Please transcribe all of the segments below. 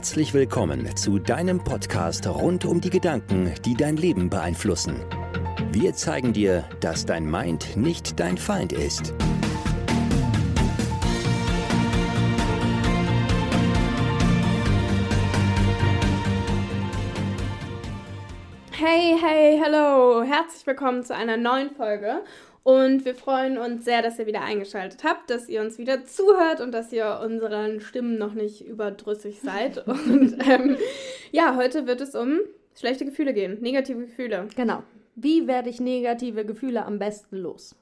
Herzlich willkommen zu deinem Podcast rund um die Gedanken, die dein Leben beeinflussen. Wir zeigen dir, dass dein Mind nicht dein Feind ist. Hey, hey, hello! Herzlich willkommen zu einer neuen Folge. Und wir freuen uns sehr, dass ihr wieder eingeschaltet habt, dass ihr uns wieder zuhört und dass ihr unseren Stimmen noch nicht überdrüssig seid. und ähm, ja, heute wird es um schlechte Gefühle gehen, negative Gefühle. Genau. Wie werde ich negative Gefühle am besten los?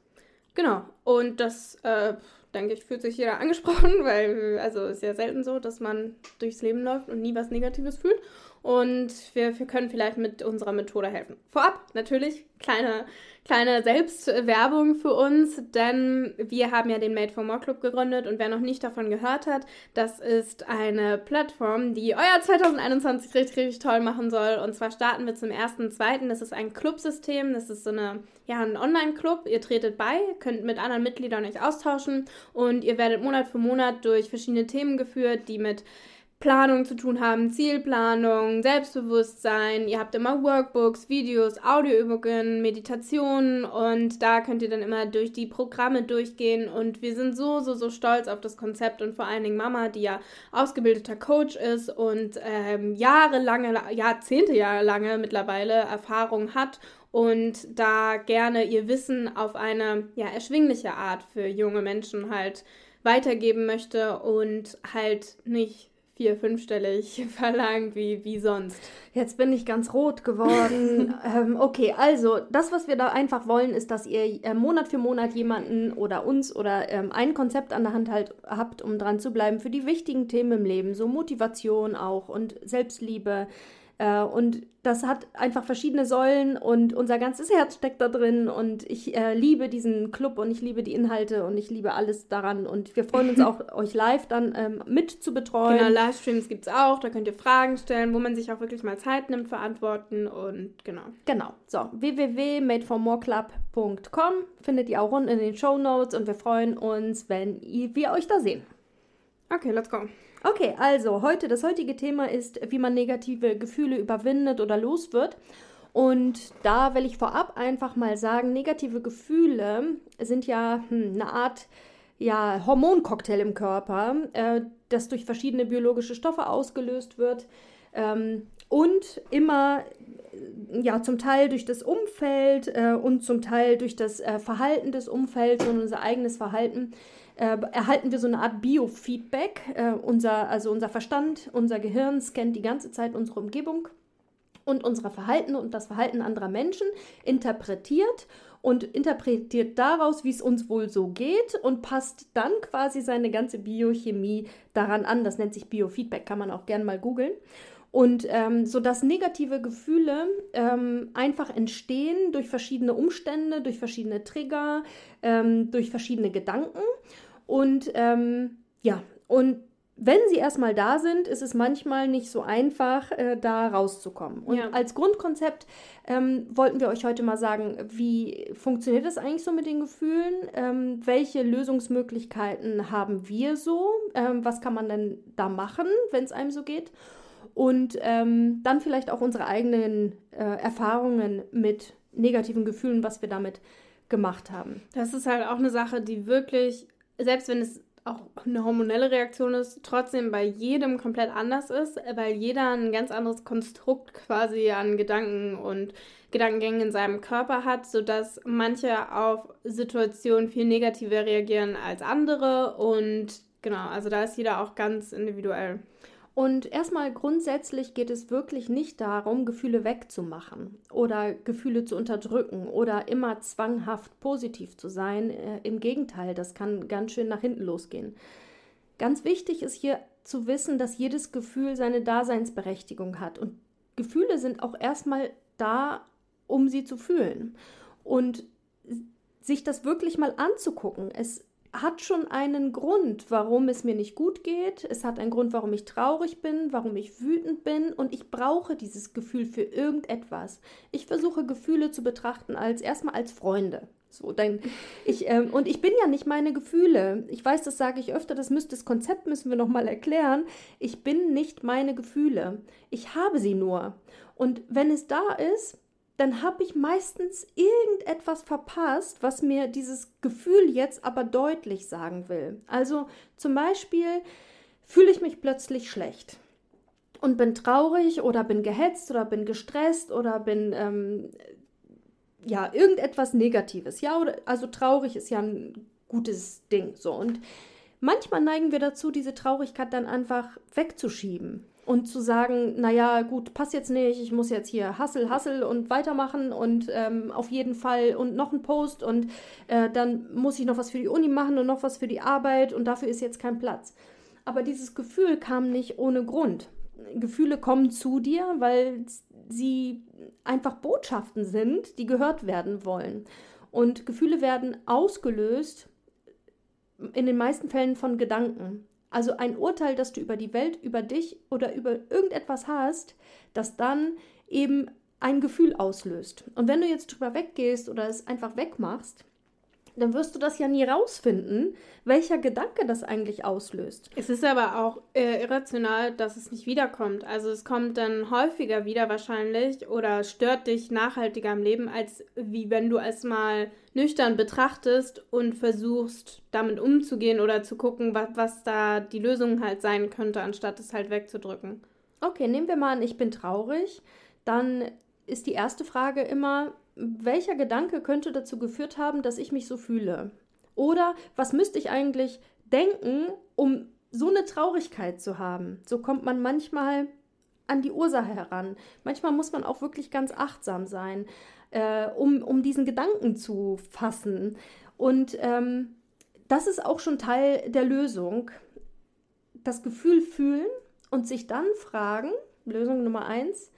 Genau. Und das, äh, denke ich, fühlt sich jeder angesprochen, weil, also ist ja selten so, dass man durchs Leben läuft und nie was Negatives fühlt. Und wir, wir können vielleicht mit unserer Methode helfen. Vorab natürlich kleine kleine Selbstwerbung für uns, denn wir haben ja den Made for More Club gegründet und wer noch nicht davon gehört hat, das ist eine Plattform, die euer 2021 richtig, richtig toll machen soll. Und zwar starten wir zum ersten, zweiten. Das ist ein Clubsystem, das ist so eine, ja, ein Online-Club. Ihr tretet bei, könnt mit anderen Mitgliedern euch austauschen und ihr werdet Monat für Monat durch verschiedene Themen geführt, die mit Planung zu tun haben, Zielplanung, Selbstbewusstsein. Ihr habt immer Workbooks, Videos, Audioübungen, Meditationen und da könnt ihr dann immer durch die Programme durchgehen und wir sind so, so, so stolz auf das Konzept und vor allen Dingen Mama, die ja ausgebildeter Coach ist und ähm, jahrelange, Jahrzehnte jahrelange mittlerweile Erfahrung hat und da gerne ihr Wissen auf eine ja, erschwingliche Art für junge Menschen halt weitergeben möchte und halt nicht vier-, fünfstellig verlangt, wie, wie sonst. Jetzt bin ich ganz rot geworden. ähm, okay, also das, was wir da einfach wollen, ist, dass ihr äh, Monat für Monat jemanden oder uns oder ähm, ein Konzept an der Hand halt habt, um dran zu bleiben für die wichtigen Themen im Leben, so Motivation auch und Selbstliebe, äh, und das hat einfach verschiedene Säulen und unser ganzes Herz steckt da drin und ich äh, liebe diesen Club und ich liebe die Inhalte und ich liebe alles daran und wir freuen uns auch, euch live dann ähm, mit zu betreuen. Genau, Livestreams gibt es auch, da könnt ihr Fragen stellen, wo man sich auch wirklich mal Zeit nimmt für Antworten und genau. Genau, so www.madeformoreclub.com findet ihr auch unten in den Show Notes und wir freuen uns, wenn ihr, wir euch da sehen. Okay, let's go. Okay, also heute, das heutige Thema ist, wie man negative Gefühle überwindet oder los wird. Und da will ich vorab einfach mal sagen, negative Gefühle sind ja hm, eine Art ja, Hormoncocktail im Körper, äh, das durch verschiedene biologische Stoffe ausgelöst wird ähm, und immer ja zum Teil durch das Umfeld äh, und zum Teil durch das äh, Verhalten des Umfelds und unser eigenes Verhalten äh, erhalten wir so eine Art Biofeedback. Äh, unser, also unser Verstand, unser Gehirn scannt die ganze Zeit unsere Umgebung und unser Verhalten und das Verhalten anderer Menschen, interpretiert und interpretiert daraus, wie es uns wohl so geht und passt dann quasi seine ganze Biochemie daran an. Das nennt sich Biofeedback, kann man auch gern mal googeln. Und ähm, so dass negative Gefühle ähm, einfach entstehen durch verschiedene Umstände, durch verschiedene Trigger, ähm, durch verschiedene Gedanken. Und ähm, ja, und wenn sie erstmal da sind, ist es manchmal nicht so einfach, äh, da rauszukommen. Und ja. als Grundkonzept ähm, wollten wir euch heute mal sagen, wie funktioniert das eigentlich so mit den Gefühlen? Ähm, welche Lösungsmöglichkeiten haben wir so? Ähm, was kann man denn da machen, wenn es einem so geht? Und ähm, dann vielleicht auch unsere eigenen äh, Erfahrungen mit negativen Gefühlen, was wir damit gemacht haben. Das ist halt auch eine Sache, die wirklich selbst wenn es auch eine hormonelle Reaktion ist, trotzdem bei jedem komplett anders ist, weil jeder ein ganz anderes Konstrukt quasi an Gedanken und Gedankengängen in seinem Körper hat, sodass manche auf Situationen viel negativer reagieren als andere und genau, also da ist jeder auch ganz individuell. Und erstmal grundsätzlich geht es wirklich nicht darum, Gefühle wegzumachen oder Gefühle zu unterdrücken oder immer zwanghaft positiv zu sein. Äh, Im Gegenteil, das kann ganz schön nach hinten losgehen. Ganz wichtig ist hier zu wissen, dass jedes Gefühl seine Daseinsberechtigung hat. Und Gefühle sind auch erstmal da, um sie zu fühlen. Und sich das wirklich mal anzugucken. Es hat schon einen Grund, warum es mir nicht gut geht. Es hat einen Grund, warum ich traurig bin, warum ich wütend bin und ich brauche dieses Gefühl für irgendetwas. Ich versuche Gefühle zu betrachten als erstmal als Freunde. So, dann ich ähm, und ich bin ja nicht meine Gefühle. Ich weiß, das sage ich öfter. Das müsste das Konzept müssen wir noch mal erklären. Ich bin nicht meine Gefühle. Ich habe sie nur. Und wenn es da ist, dann habe ich meistens irgendetwas verpasst, was mir dieses Gefühl jetzt aber deutlich sagen will. Also zum Beispiel fühle ich mich plötzlich schlecht und bin traurig oder bin gehetzt oder bin gestresst oder bin ähm, ja irgendetwas Negatives. Ja, also traurig ist ja ein gutes Ding so und manchmal neigen wir dazu, diese Traurigkeit dann einfach wegzuschieben und zu sagen, naja, gut, passt jetzt nicht, ich muss jetzt hier Hassel, Hassel und weitermachen und ähm, auf jeden Fall und noch ein Post und äh, dann muss ich noch was für die Uni machen und noch was für die Arbeit und dafür ist jetzt kein Platz. Aber dieses Gefühl kam nicht ohne Grund. Gefühle kommen zu dir, weil sie einfach Botschaften sind, die gehört werden wollen. Und Gefühle werden ausgelöst in den meisten Fällen von Gedanken. Also ein Urteil, das du über die Welt, über dich oder über irgendetwas hast, das dann eben ein Gefühl auslöst. Und wenn du jetzt drüber weggehst oder es einfach wegmachst, dann wirst du das ja nie rausfinden, welcher Gedanke das eigentlich auslöst. Es ist aber auch äh, irrational, dass es nicht wiederkommt. Also es kommt dann häufiger wieder wahrscheinlich oder stört dich nachhaltiger im Leben, als wie wenn du es mal nüchtern betrachtest und versuchst, damit umzugehen oder zu gucken, was, was da die Lösung halt sein könnte, anstatt es halt wegzudrücken. Okay, nehmen wir mal an, ich bin traurig. Dann ist die erste Frage immer, welcher Gedanke könnte dazu geführt haben, dass ich mich so fühle? Oder was müsste ich eigentlich denken, um so eine Traurigkeit zu haben? So kommt man manchmal an die Ursache heran. Manchmal muss man auch wirklich ganz achtsam sein, äh, um, um diesen Gedanken zu fassen. Und ähm, das ist auch schon Teil der Lösung. Das Gefühl fühlen und sich dann fragen, Lösung Nummer eins,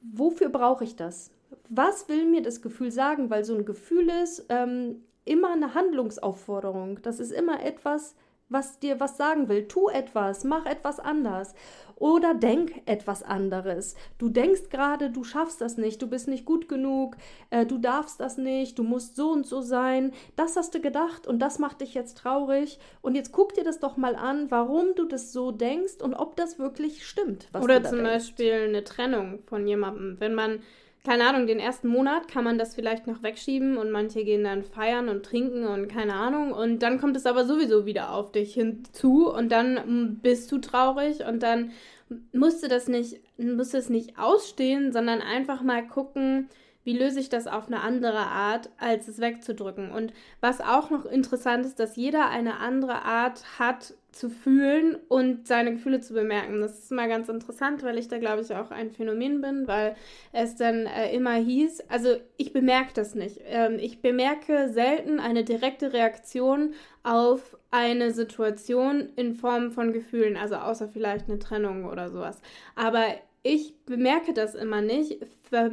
wofür brauche ich das? Was will mir das Gefühl sagen? Weil so ein Gefühl ist ähm, immer eine Handlungsaufforderung. Das ist immer etwas, was dir was sagen will. Tu etwas, mach etwas anders oder denk etwas anderes. Du denkst gerade, du schaffst das nicht, du bist nicht gut genug, äh, du darfst das nicht, du musst so und so sein. Das hast du gedacht und das macht dich jetzt traurig. Und jetzt guck dir das doch mal an, warum du das so denkst und ob das wirklich stimmt. oder zum denkst. Beispiel eine Trennung von jemandem. Wenn man keine Ahnung, den ersten Monat kann man das vielleicht noch wegschieben und manche gehen dann feiern und trinken und keine Ahnung. Und dann kommt es aber sowieso wieder auf dich hinzu und dann mm, bist du traurig und dann musst du das nicht, musst du es nicht ausstehen, sondern einfach mal gucken, wie löse ich das auf eine andere Art, als es wegzudrücken. Und was auch noch interessant ist, dass jeder eine andere Art hat, zu fühlen und seine Gefühle zu bemerken. Das ist mal ganz interessant, weil ich da, glaube ich, auch ein Phänomen bin, weil es dann äh, immer hieß, also ich bemerke das nicht. Ähm, ich bemerke selten eine direkte Reaktion auf eine Situation in Form von Gefühlen, also außer vielleicht eine Trennung oder sowas. Aber ich bemerke das immer nicht.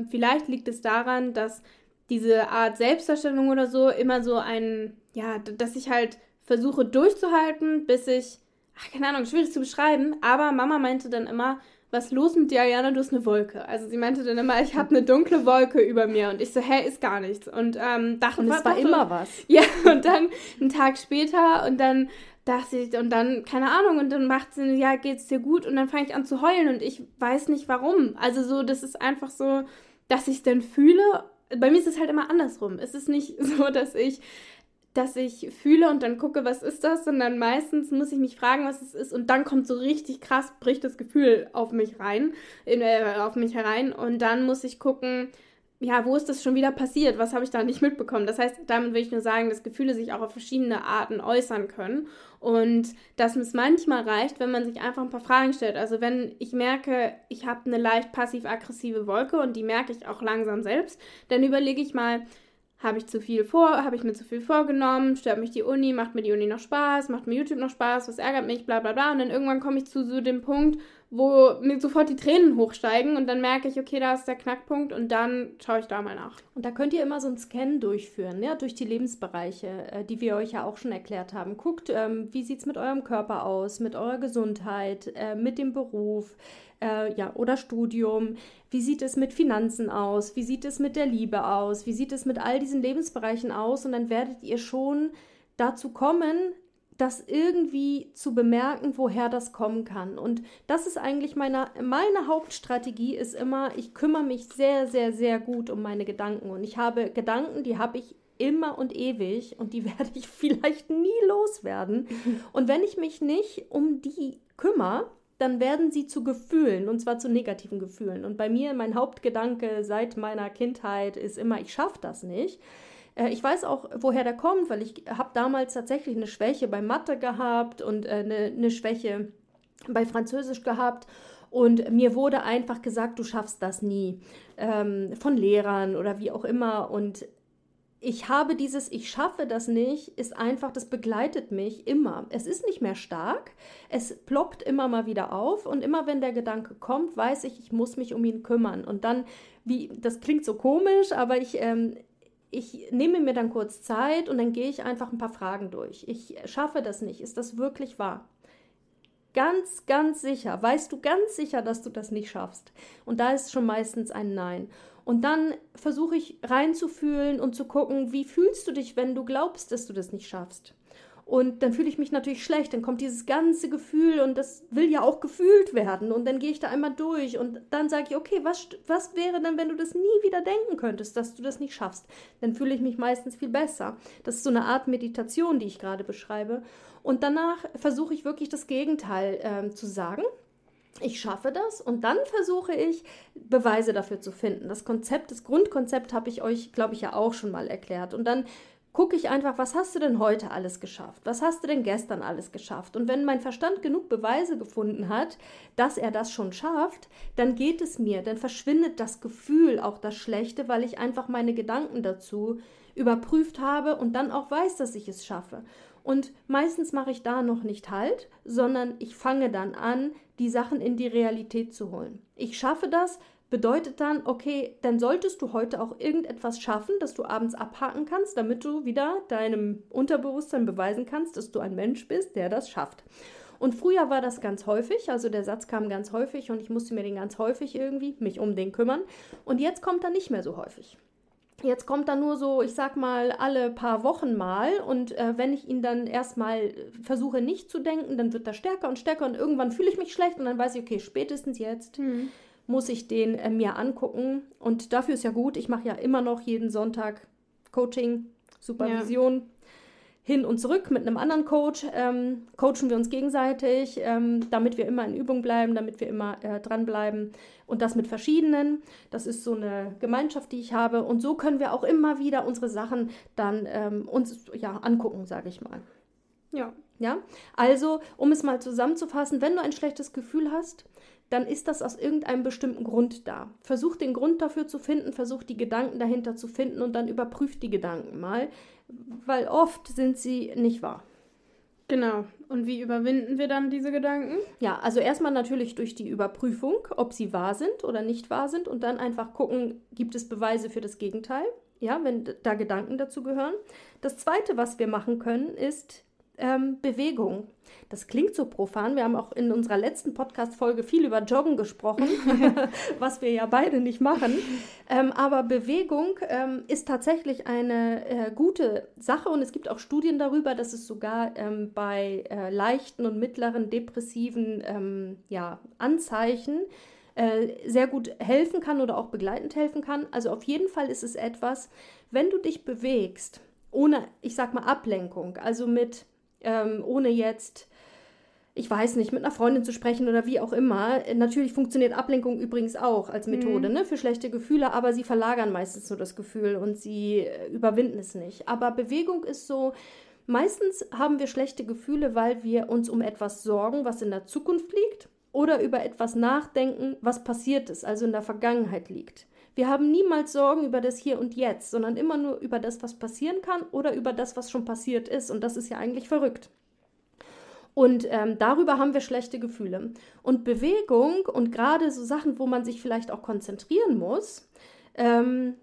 Vielleicht liegt es daran, dass diese Art Selbstdarstellung oder so immer so ein, ja, dass ich halt versuche durchzuhalten, bis ich, ach, keine Ahnung, schwierig zu beschreiben, aber Mama meinte dann immer, was los mit dir, Ayana, du hast eine Wolke. Also sie meinte dann immer, ich habe eine dunkle Wolke über mir und ich so, hä, ist gar nichts. Und ähm, dachte, und es war immer was. Ja, und dann einen Tag später und dann dachte ich, und dann, keine Ahnung, und dann macht sie, ja, geht's dir gut? Und dann fange ich an zu heulen und ich weiß nicht warum. Also so, das ist einfach so, dass ich es dann fühle. Bei mir ist es halt immer andersrum. Es ist nicht so, dass ich dass ich fühle und dann gucke, was ist das, sondern meistens muss ich mich fragen, was es ist und dann kommt so richtig krass, bricht das Gefühl auf mich rein, in, äh, auf mich herein und dann muss ich gucken, ja, wo ist das schon wieder passiert? Was habe ich da nicht mitbekommen? Das heißt, damit will ich nur sagen, dass Gefühle sich auch auf verschiedene Arten äußern können und dass es manchmal reicht, wenn man sich einfach ein paar Fragen stellt. Also wenn ich merke, ich habe eine leicht passiv-aggressive Wolke und die merke ich auch langsam selbst, dann überlege ich mal, habe ich zu viel vor, habe ich mir zu viel vorgenommen, stört mich die Uni, macht mir die Uni noch Spaß, macht mir YouTube noch Spaß, was ärgert mich, bla bla bla. Und dann irgendwann komme ich zu so dem Punkt, wo mir sofort die Tränen hochsteigen und dann merke ich, okay, da ist der Knackpunkt und dann schaue ich da mal nach. Und da könnt ihr immer so einen Scan durchführen, ja, durch die Lebensbereiche, äh, die wir euch ja auch schon erklärt haben. Guckt, ähm, wie sieht es mit eurem Körper aus, mit eurer Gesundheit, äh, mit dem Beruf, äh, ja, oder Studium. Wie sieht es mit Finanzen aus? Wie sieht es mit der Liebe aus? Wie sieht es mit all diesen Lebensbereichen aus? Und dann werdet ihr schon dazu kommen, das irgendwie zu bemerken, woher das kommen kann. Und das ist eigentlich meine, meine Hauptstrategie, ist immer, ich kümmere mich sehr, sehr, sehr gut um meine Gedanken. Und ich habe Gedanken, die habe ich immer und ewig und die werde ich vielleicht nie loswerden. Und wenn ich mich nicht um die kümmere, dann werden sie zu Gefühlen und zwar zu negativen Gefühlen. Und bei mir, mein Hauptgedanke seit meiner Kindheit ist immer, ich schaffe das nicht. Äh, ich weiß auch, woher der kommt, weil ich habe damals tatsächlich eine Schwäche bei Mathe gehabt und äh, eine, eine Schwäche bei Französisch gehabt. Und mir wurde einfach gesagt, du schaffst das nie. Ähm, von Lehrern oder wie auch immer. Und ich habe dieses Ich schaffe das nicht, ist einfach, das begleitet mich immer. Es ist nicht mehr stark, es ploppt immer mal wieder auf und immer wenn der Gedanke kommt, weiß ich, ich muss mich um ihn kümmern. Und dann, wie, das klingt so komisch, aber ich, ähm, ich nehme mir dann kurz Zeit und dann gehe ich einfach ein paar Fragen durch. Ich schaffe das nicht. Ist das wirklich wahr? Ganz, ganz sicher. Weißt du ganz sicher, dass du das nicht schaffst? Und da ist schon meistens ein Nein. Und dann versuche ich reinzufühlen und zu gucken, wie fühlst du dich, wenn du glaubst, dass du das nicht schaffst? Und dann fühle ich mich natürlich schlecht. Dann kommt dieses ganze Gefühl und das will ja auch gefühlt werden. Und dann gehe ich da einmal durch und dann sage ich, okay, was, was wäre denn, wenn du das nie wieder denken könntest, dass du das nicht schaffst? Dann fühle ich mich meistens viel besser. Das ist so eine Art Meditation, die ich gerade beschreibe. Und danach versuche ich wirklich das Gegenteil äh, zu sagen. Ich schaffe das und dann versuche ich, Beweise dafür zu finden. Das Konzept, das Grundkonzept habe ich euch, glaube ich, ja auch schon mal erklärt. Und dann gucke ich einfach, was hast du denn heute alles geschafft? Was hast du denn gestern alles geschafft? Und wenn mein Verstand genug Beweise gefunden hat, dass er das schon schafft, dann geht es mir, dann verschwindet das Gefühl, auch das Schlechte, weil ich einfach meine Gedanken dazu überprüft habe und dann auch weiß, dass ich es schaffe. Und meistens mache ich da noch nicht halt, sondern ich fange dann an, die Sachen in die Realität zu holen. Ich schaffe das, bedeutet dann, okay, dann solltest du heute auch irgendetwas schaffen, das du abends abhaken kannst, damit du wieder deinem Unterbewusstsein beweisen kannst, dass du ein Mensch bist, der das schafft. Und früher war das ganz häufig, also der Satz kam ganz häufig und ich musste mir den ganz häufig irgendwie mich um den kümmern. Und jetzt kommt er nicht mehr so häufig. Jetzt kommt er nur so, ich sag mal, alle paar Wochen mal. Und äh, wenn ich ihn dann erstmal versuche nicht zu denken, dann wird er stärker und stärker und irgendwann fühle ich mich schlecht und dann weiß ich, okay, spätestens jetzt. Mhm muss ich den äh, mir angucken. Und dafür ist ja gut, ich mache ja immer noch jeden Sonntag Coaching, Supervision. Ja. Hin und zurück mit einem anderen Coach ähm, coachen wir uns gegenseitig, ähm, damit wir immer in Übung bleiben, damit wir immer äh, dranbleiben und das mit verschiedenen. Das ist so eine Gemeinschaft, die ich habe und so können wir auch immer wieder unsere Sachen dann ähm, uns ja angucken, sage ich mal. Ja. Ja, also um es mal zusammenzufassen, wenn du ein schlechtes Gefühl hast, dann ist das aus irgendeinem bestimmten Grund da. Versuch den Grund dafür zu finden, versuch die Gedanken dahinter zu finden und dann überprüf die Gedanken mal, weil oft sind sie nicht wahr. Genau. Und wie überwinden wir dann diese Gedanken? Ja, also erstmal natürlich durch die Überprüfung, ob sie wahr sind oder nicht wahr sind und dann einfach gucken, gibt es Beweise für das Gegenteil? Ja, wenn da Gedanken dazu gehören. Das zweite, was wir machen können, ist ähm, Bewegung. Das klingt so profan. Wir haben auch in unserer letzten Podcast-Folge viel über Joggen gesprochen, was wir ja beide nicht machen. Ähm, aber Bewegung ähm, ist tatsächlich eine äh, gute Sache und es gibt auch Studien darüber, dass es sogar ähm, bei äh, leichten und mittleren depressiven ähm, ja, Anzeichen äh, sehr gut helfen kann oder auch begleitend helfen kann. Also auf jeden Fall ist es etwas, wenn du dich bewegst, ohne, ich sag mal, Ablenkung, also mit ähm, ohne jetzt, ich weiß nicht, mit einer Freundin zu sprechen oder wie auch immer. Natürlich funktioniert Ablenkung übrigens auch als Methode mhm. ne, für schlechte Gefühle, aber sie verlagern meistens nur das Gefühl und sie äh, überwinden es nicht. Aber Bewegung ist so, meistens haben wir schlechte Gefühle, weil wir uns um etwas sorgen, was in der Zukunft liegt oder über etwas nachdenken, was passiert ist, also in der Vergangenheit liegt. Wir haben niemals Sorgen über das Hier und Jetzt, sondern immer nur über das, was passieren kann oder über das, was schon passiert ist. Und das ist ja eigentlich verrückt. Und ähm, darüber haben wir schlechte Gefühle. Und Bewegung und gerade so Sachen, wo man sich vielleicht auch konzentrieren muss, ähm,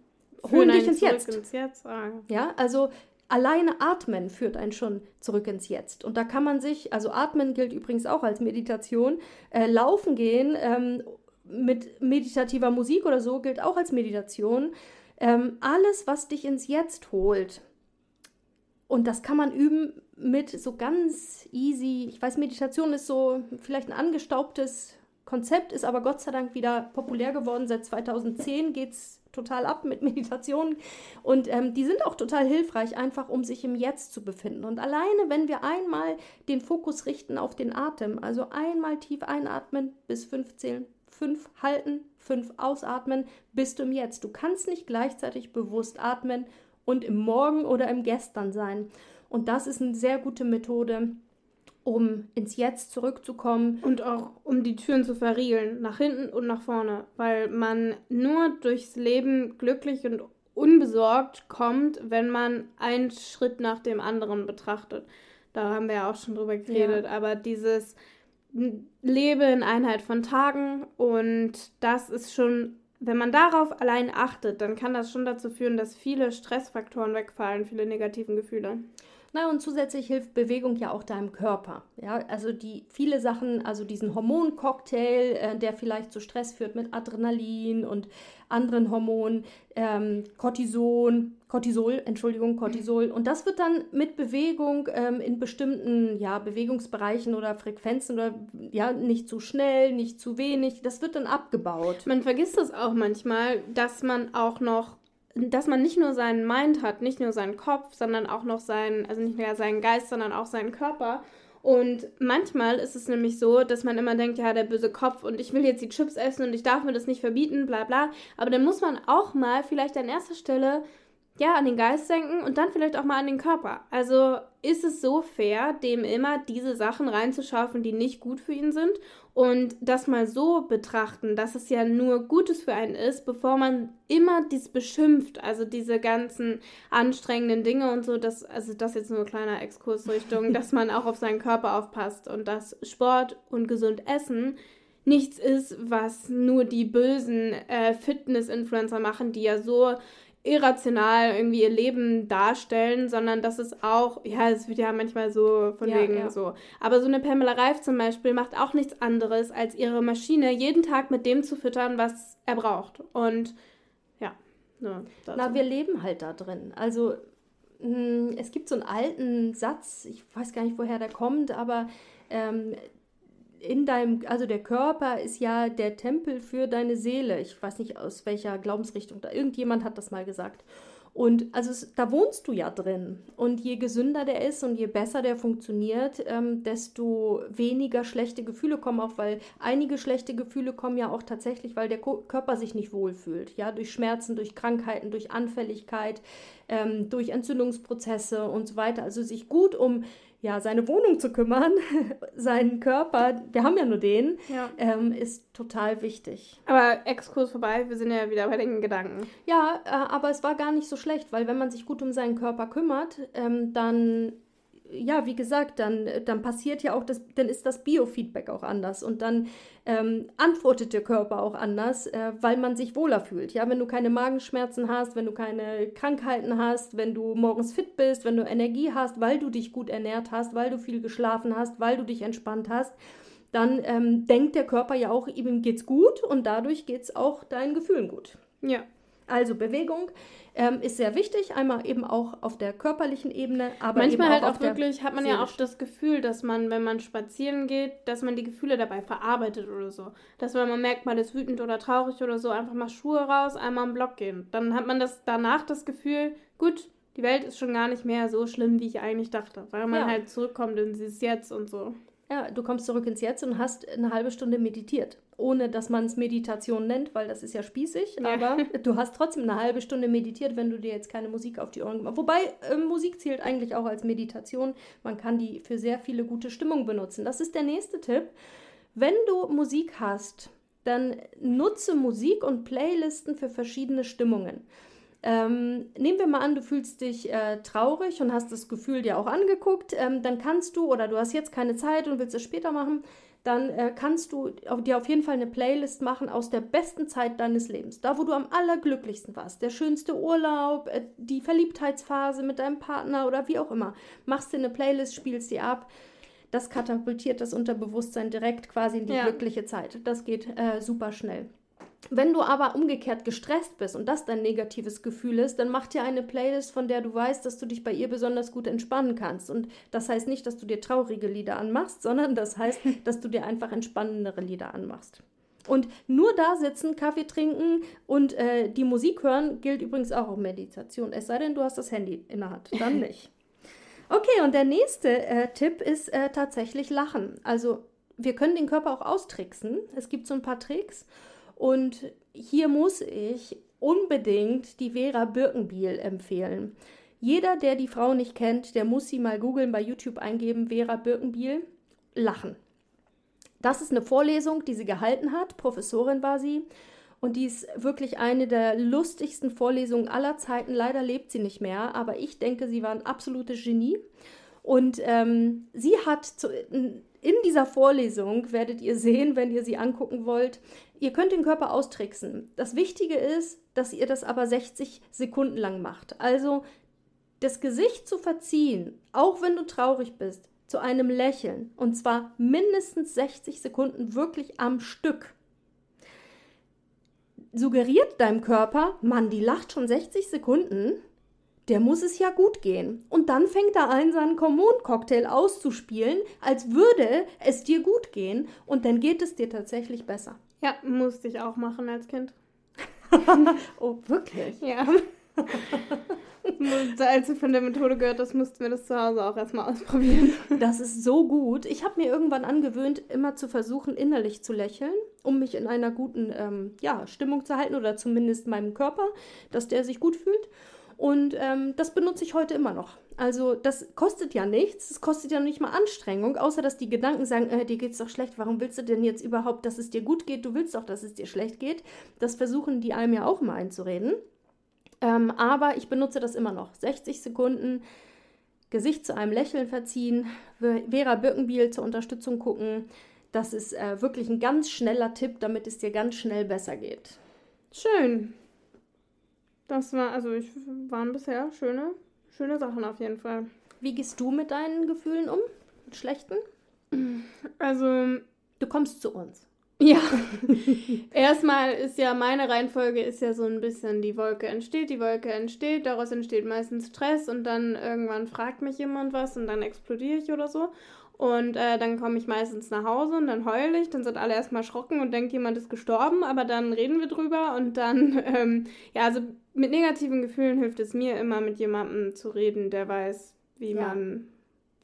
holen dich ins Jetzt. ins Jetzt. Ah. Ja, also alleine atmen führt einen schon zurück ins Jetzt. Und da kann man sich, also atmen gilt übrigens auch als Meditation, äh, laufen gehen ähm, mit meditativer Musik oder so gilt auch als Meditation. Ähm, alles, was dich ins Jetzt holt. Und das kann man üben mit so ganz easy, ich weiß, Meditation ist so vielleicht ein angestaubtes Konzept, ist aber Gott sei Dank wieder populär geworden. Seit 2010 geht es total ab mit Meditation und ähm, die sind auch total hilfreich, einfach um sich im Jetzt zu befinden. Und alleine, wenn wir einmal den Fokus richten auf den Atem, also einmal tief einatmen bis fünf zählen, fünf halten, fünf ausatmen, bist du im Jetzt. Du kannst nicht gleichzeitig bewusst atmen und im Morgen oder im Gestern sein. Und das ist eine sehr gute Methode, um ins Jetzt zurückzukommen. Und auch um die Türen zu verriegeln, nach hinten und nach vorne, weil man nur durchs Leben glücklich und unbesorgt kommt, wenn man einen Schritt nach dem anderen betrachtet. Da haben wir ja auch schon drüber geredet, ja. aber dieses Lebe in Einheit von Tagen und das ist schon wenn man darauf allein achtet, dann kann das schon dazu führen, dass viele Stressfaktoren wegfallen, viele negativen Gefühle. Na, und zusätzlich hilft Bewegung ja auch deinem Körper. Ja, also die viele Sachen, also diesen Hormoncocktail, äh, der vielleicht zu Stress führt mit Adrenalin und anderen Hormonen, ähm, Cortison, Cortisol, Entschuldigung, Cortisol. Und das wird dann mit Bewegung ähm, in bestimmten ja, Bewegungsbereichen oder Frequenzen oder ja, nicht zu schnell, nicht zu wenig, das wird dann abgebaut. Man vergisst es auch manchmal, dass man auch noch dass man nicht nur seinen Mind hat, nicht nur seinen Kopf, sondern auch noch seinen, also nicht nur seinen Geist, sondern auch seinen Körper. Und manchmal ist es nämlich so, dass man immer denkt, ja, der böse Kopf und ich will jetzt die Chips essen und ich darf mir das nicht verbieten, bla bla. Aber dann muss man auch mal vielleicht an erster Stelle ja, an den Geist denken und dann vielleicht auch mal an den Körper. Also ist es so fair, dem immer diese Sachen reinzuschaffen, die nicht gut für ihn sind und das mal so betrachten, dass es ja nur Gutes für einen ist, bevor man immer dies beschimpft, also diese ganzen anstrengenden Dinge und so, das, also das jetzt nur ein kleiner Exkursrichtung, dass man auch auf seinen Körper aufpasst und dass Sport und gesund Essen nichts ist, was nur die bösen äh, Fitness-Influencer machen, die ja so irrational irgendwie ihr Leben darstellen, sondern dass es auch, ja, es wird ja manchmal so von ja, wegen ja. so. Aber so eine Pamela Reif zum Beispiel macht auch nichts anderes, als ihre Maschine jeden Tag mit dem zu füttern, was er braucht. Und ja. ja Na, wir leben halt da drin. Also hm, es gibt so einen alten Satz, ich weiß gar nicht, woher der kommt, aber ähm, in deinem, also der Körper ist ja der Tempel für deine Seele. Ich weiß nicht aus welcher Glaubensrichtung da. Irgendjemand hat das mal gesagt. Und also es, da wohnst du ja drin. Und je gesünder der ist und je besser der funktioniert, ähm, desto weniger schlechte Gefühle kommen auch, weil einige schlechte Gefühle kommen ja auch tatsächlich, weil der Ko Körper sich nicht wohlfühlt. Ja, durch Schmerzen, durch Krankheiten, durch Anfälligkeit, ähm, durch Entzündungsprozesse und so weiter. Also sich gut um ja, seine Wohnung zu kümmern, seinen Körper, wir haben ja nur den, ja. Ähm, ist total wichtig. Aber Exkurs vorbei, wir sind ja wieder bei den Gedanken. Ja, äh, aber es war gar nicht so schlecht, weil wenn man sich gut um seinen Körper kümmert, ähm, dann ja, wie gesagt, dann, dann passiert ja auch das, dann ist das Biofeedback auch anders und dann ähm, antwortet der Körper auch anders, äh, weil man sich wohler fühlt. Ja, wenn du keine Magenschmerzen hast, wenn du keine Krankheiten hast, wenn du morgens fit bist, wenn du Energie hast, weil du dich gut ernährt hast, weil du viel geschlafen hast, weil du dich entspannt hast, dann ähm, denkt der Körper ja auch, ihm geht's gut und dadurch geht's auch deinen Gefühlen gut. Ja. Also Bewegung ähm, ist sehr wichtig, einmal eben auch auf der körperlichen Ebene, aber manchmal halt auch, auch wirklich hat man ja auch das Gefühl, dass man, wenn man spazieren geht, dass man die Gefühle dabei verarbeitet oder so, dass wenn man merkt, man ist wütend oder traurig oder so, einfach mal Schuhe raus, einmal im Block gehen, dann hat man das danach das Gefühl, gut, die Welt ist schon gar nicht mehr so schlimm, wie ich eigentlich dachte, weil man ja. halt zurückkommt in dieses Jetzt und so. Ja, du kommst zurück ins Jetzt und hast eine halbe Stunde meditiert. Ohne dass man es Meditation nennt, weil das ist ja spießig. Ja. Aber du hast trotzdem eine halbe Stunde meditiert, wenn du dir jetzt keine Musik auf die Ohren gemacht Wobei äh, Musik zählt eigentlich auch als Meditation. Man kann die für sehr viele gute Stimmungen benutzen. Das ist der nächste Tipp. Wenn du Musik hast, dann nutze Musik und Playlisten für verschiedene Stimmungen. Ähm, nehmen wir mal an, du fühlst dich äh, traurig und hast das Gefühl dir auch angeguckt. Ähm, dann kannst du, oder du hast jetzt keine Zeit und willst es später machen, dann äh, kannst du dir auf jeden Fall eine Playlist machen aus der besten Zeit deines Lebens. Da, wo du am allerglücklichsten warst. Der schönste Urlaub, äh, die Verliebtheitsphase mit deinem Partner oder wie auch immer. Machst dir eine Playlist, spielst die ab. Das katapultiert das Unterbewusstsein direkt quasi in die ja. glückliche Zeit. Das geht äh, super schnell. Wenn du aber umgekehrt gestresst bist und das dein negatives Gefühl ist, dann mach dir eine Playlist, von der du weißt, dass du dich bei ihr besonders gut entspannen kannst. Und das heißt nicht, dass du dir traurige Lieder anmachst, sondern das heißt, dass du dir einfach entspannendere Lieder anmachst. Und nur da sitzen, Kaffee trinken und äh, die Musik hören gilt übrigens auch auf Meditation. Es sei denn, du hast das Handy in der Hand. Dann nicht. Okay, und der nächste äh, Tipp ist äh, tatsächlich Lachen. Also wir können den Körper auch austricksen. Es gibt so ein paar Tricks. Und hier muss ich unbedingt die Vera Birkenbiel empfehlen. Jeder, der die Frau nicht kennt, der muss sie mal googeln, bei YouTube eingeben, Vera Birkenbiel, lachen. Das ist eine Vorlesung, die sie gehalten hat. Professorin war sie. Und die ist wirklich eine der lustigsten Vorlesungen aller Zeiten. Leider lebt sie nicht mehr, aber ich denke, sie war ein absolutes Genie. Und ähm, sie hat zu, in dieser Vorlesung, werdet ihr sehen, wenn ihr sie angucken wollt, ihr könnt den Körper austricksen. Das Wichtige ist, dass ihr das aber 60 Sekunden lang macht. Also das Gesicht zu verziehen, auch wenn du traurig bist, zu einem Lächeln. Und zwar mindestens 60 Sekunden wirklich am Stück. Suggeriert deinem Körper, Mann, die lacht schon 60 Sekunden der muss es ja gut gehen. Und dann fängt er an, seinen Hormoncocktail auszuspielen, als würde es dir gut gehen. Und dann geht es dir tatsächlich besser. Ja, musste ich auch machen als Kind. oh, wirklich? Ja. Als du von der Methode gehört hast, mussten wir das zu Hause auch erstmal ausprobieren. Das ist so gut. Ich habe mir irgendwann angewöhnt, immer zu versuchen, innerlich zu lächeln, um mich in einer guten ähm, ja, Stimmung zu halten oder zumindest meinem Körper, dass der sich gut fühlt. Und ähm, das benutze ich heute immer noch. Also das kostet ja nichts, es kostet ja nicht mal Anstrengung, außer dass die Gedanken sagen, äh, dir geht's doch schlecht, warum willst du denn jetzt überhaupt, dass es dir gut geht? Du willst doch, dass es dir schlecht geht. Das versuchen die einem ja auch mal einzureden. Ähm, aber ich benutze das immer noch. 60 Sekunden, Gesicht zu einem Lächeln verziehen, Vera Birkenbiel zur Unterstützung gucken. Das ist äh, wirklich ein ganz schneller Tipp, damit es dir ganz schnell besser geht. Schön. Das war, also ich waren bisher schöne, schöne Sachen auf jeden Fall. Wie gehst du mit deinen Gefühlen um? Mit schlechten? Also. Du kommst zu uns. Ja. Erstmal ist ja meine Reihenfolge ist ja so ein bisschen, die Wolke entsteht, die Wolke entsteht, daraus entsteht meistens Stress und dann irgendwann fragt mich jemand was und dann explodiere ich oder so. Und äh, dann komme ich meistens nach Hause und dann heule ich, dann sind alle erstmal erschrocken und denken, jemand ist gestorben, aber dann reden wir drüber und dann, ähm, ja, also mit negativen Gefühlen hilft es mir immer, mit jemandem zu reden, der weiß, wie ja. man.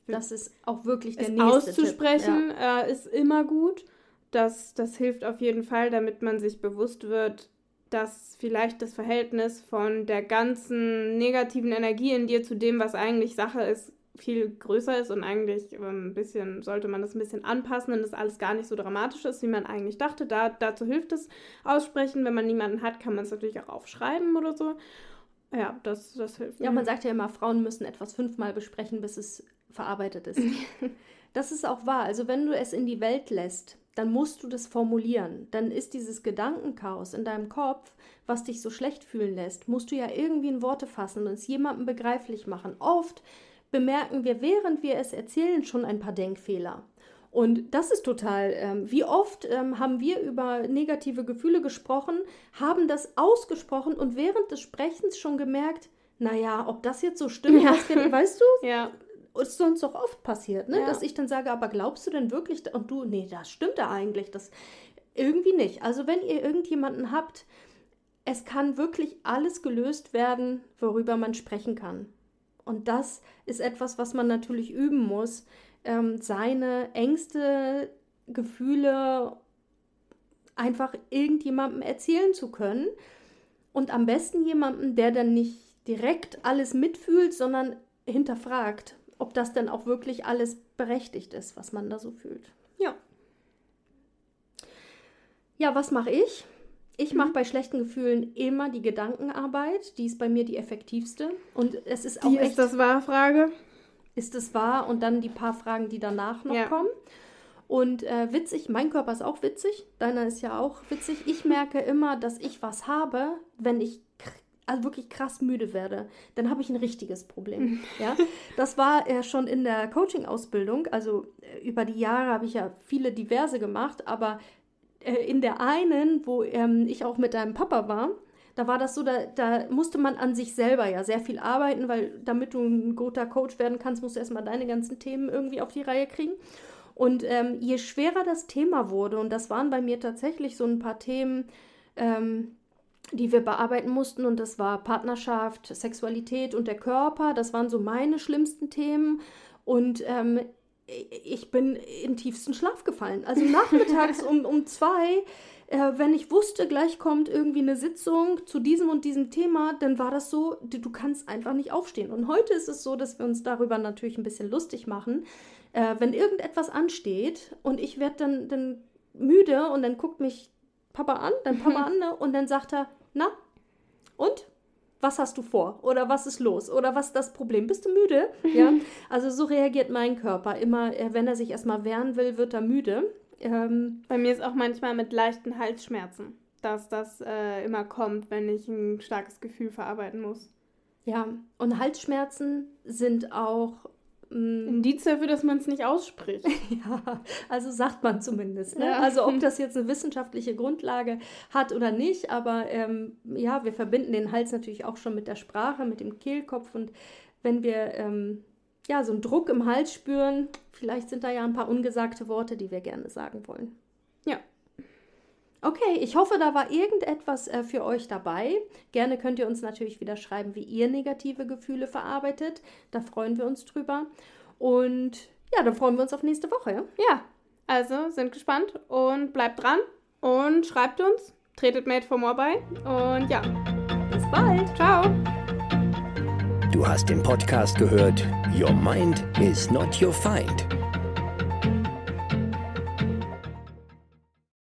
Das ist auch wirklich der nächste Auszusprechen Tipp. Ja. Äh, ist immer gut. Das, das hilft auf jeden Fall, damit man sich bewusst wird, dass vielleicht das Verhältnis von der ganzen negativen Energie in dir zu dem, was eigentlich Sache ist, viel größer ist und eigentlich ähm, ein bisschen, sollte man das ein bisschen anpassen und das alles gar nicht so dramatisch ist, wie man eigentlich dachte. Da, dazu hilft es aussprechen. Wenn man niemanden hat, kann man es natürlich auch aufschreiben oder so. Ja, das, das hilft. Ja, man sagt ja immer, Frauen müssen etwas fünfmal besprechen, bis es verarbeitet ist. das ist auch wahr. Also wenn du es in die Welt lässt, dann musst du das formulieren. Dann ist dieses Gedankenchaos in deinem Kopf, was dich so schlecht fühlen lässt, musst du ja irgendwie in Worte fassen und es jemandem begreiflich machen. Oft bemerken wir, während wir es erzählen, schon ein paar Denkfehler. Und das ist total, ähm, wie oft ähm, haben wir über negative Gefühle gesprochen, haben das ausgesprochen und während des Sprechens schon gemerkt, naja, ob das jetzt so stimmt, ja. weißt du? Ja. Ist sonst auch oft passiert, ne? Ja. dass ich dann sage, aber glaubst du denn wirklich? Und du, nee, das stimmt ja eigentlich. Das irgendwie nicht. Also wenn ihr irgendjemanden habt, es kann wirklich alles gelöst werden, worüber man sprechen kann. Und das ist etwas, was man natürlich üben muss, ähm, seine Ängste, Gefühle einfach irgendjemandem erzählen zu können. Und am besten jemandem, der dann nicht direkt alles mitfühlt, sondern hinterfragt, ob das denn auch wirklich alles berechtigt ist, was man da so fühlt. Ja. Ja, was mache ich? Ich mache bei schlechten Gefühlen immer die Gedankenarbeit. Die ist bei mir die effektivste. Und es ist auch Die echt, ist das wahr Frage. ist es wahr? Und dann die paar Fragen, die danach noch Ja. kommen. Und äh, witzig, mein Körper ist auch witzig, deiner ist ja auch witzig. Ich merke immer, dass ich was habe, wenn ich also wirklich krass müde werde. Dann habe ich ein richtiges Problem. ja? Das war ja schon in der Coaching-Ausbildung. Also äh, über die Jahre habe ich ja viele diverse gemacht, aber äh, in der einen, wo ähm, ich auch mit deinem Papa war, da war das so, da, da musste man an sich selber ja sehr viel arbeiten, weil damit du ein guter Coach werden kannst, musst du erstmal deine ganzen Themen irgendwie auf die Reihe kriegen. Und ähm, je schwerer das Thema wurde, und das waren bei mir tatsächlich so ein paar Themen, ähm, die wir bearbeiten mussten, und das war Partnerschaft, Sexualität und der Körper, das waren so meine schlimmsten Themen. Und ähm, ich bin in tiefsten Schlaf gefallen. Also nachmittags um, um zwei, äh, wenn ich wusste, gleich kommt irgendwie eine Sitzung zu diesem und diesem Thema, dann war das so, du, kannst einfach nicht aufstehen. Und heute ist es so, dass wir uns darüber natürlich ein bisschen lustig machen. Äh, wenn irgendetwas ansteht und ich werde dann, dann müde und dann guckt mich Papa an, dann Papa an ne? und dann sagt er, na, und? Was hast du vor? Oder was ist los? Oder was ist das Problem? Bist du müde? Ja, also so reagiert mein Körper. Immer, äh, wenn er sich erstmal wehren will, wird er müde. Ähm, Bei mir ist auch manchmal mit leichten Halsschmerzen, dass das äh, immer kommt, wenn ich ein starkes Gefühl verarbeiten muss. ja, und Halsschmerzen sind auch, Indiz dafür, dass man es nicht ausspricht. ja, also sagt man zumindest. Ne? Ja. Also ob das jetzt eine wissenschaftliche Grundlage hat oder nicht, aber ähm, ja, wir verbinden den Hals natürlich auch schon mit der Sprache, mit dem Kehlkopf und wenn wir ähm, ja so einen Druck im Hals spüren, vielleicht sind da ja ein paar ungesagte Worte, die wir gerne sagen wollen. Okay, ich hoffe, da war irgendetwas äh, für euch dabei. Gerne könnt ihr uns natürlich wieder schreiben, wie ihr negative Gefühle verarbeitet. Da freuen wir uns drüber. Und ja, dann freuen wir uns auf nächste Woche. Ja? Ja, also sind gespannt und bleibt dran und schreibt uns. Tretet Made for More bei. Und ja, Bis bald. ciao. Du hast den Podcast gehört Your Mind is not your find.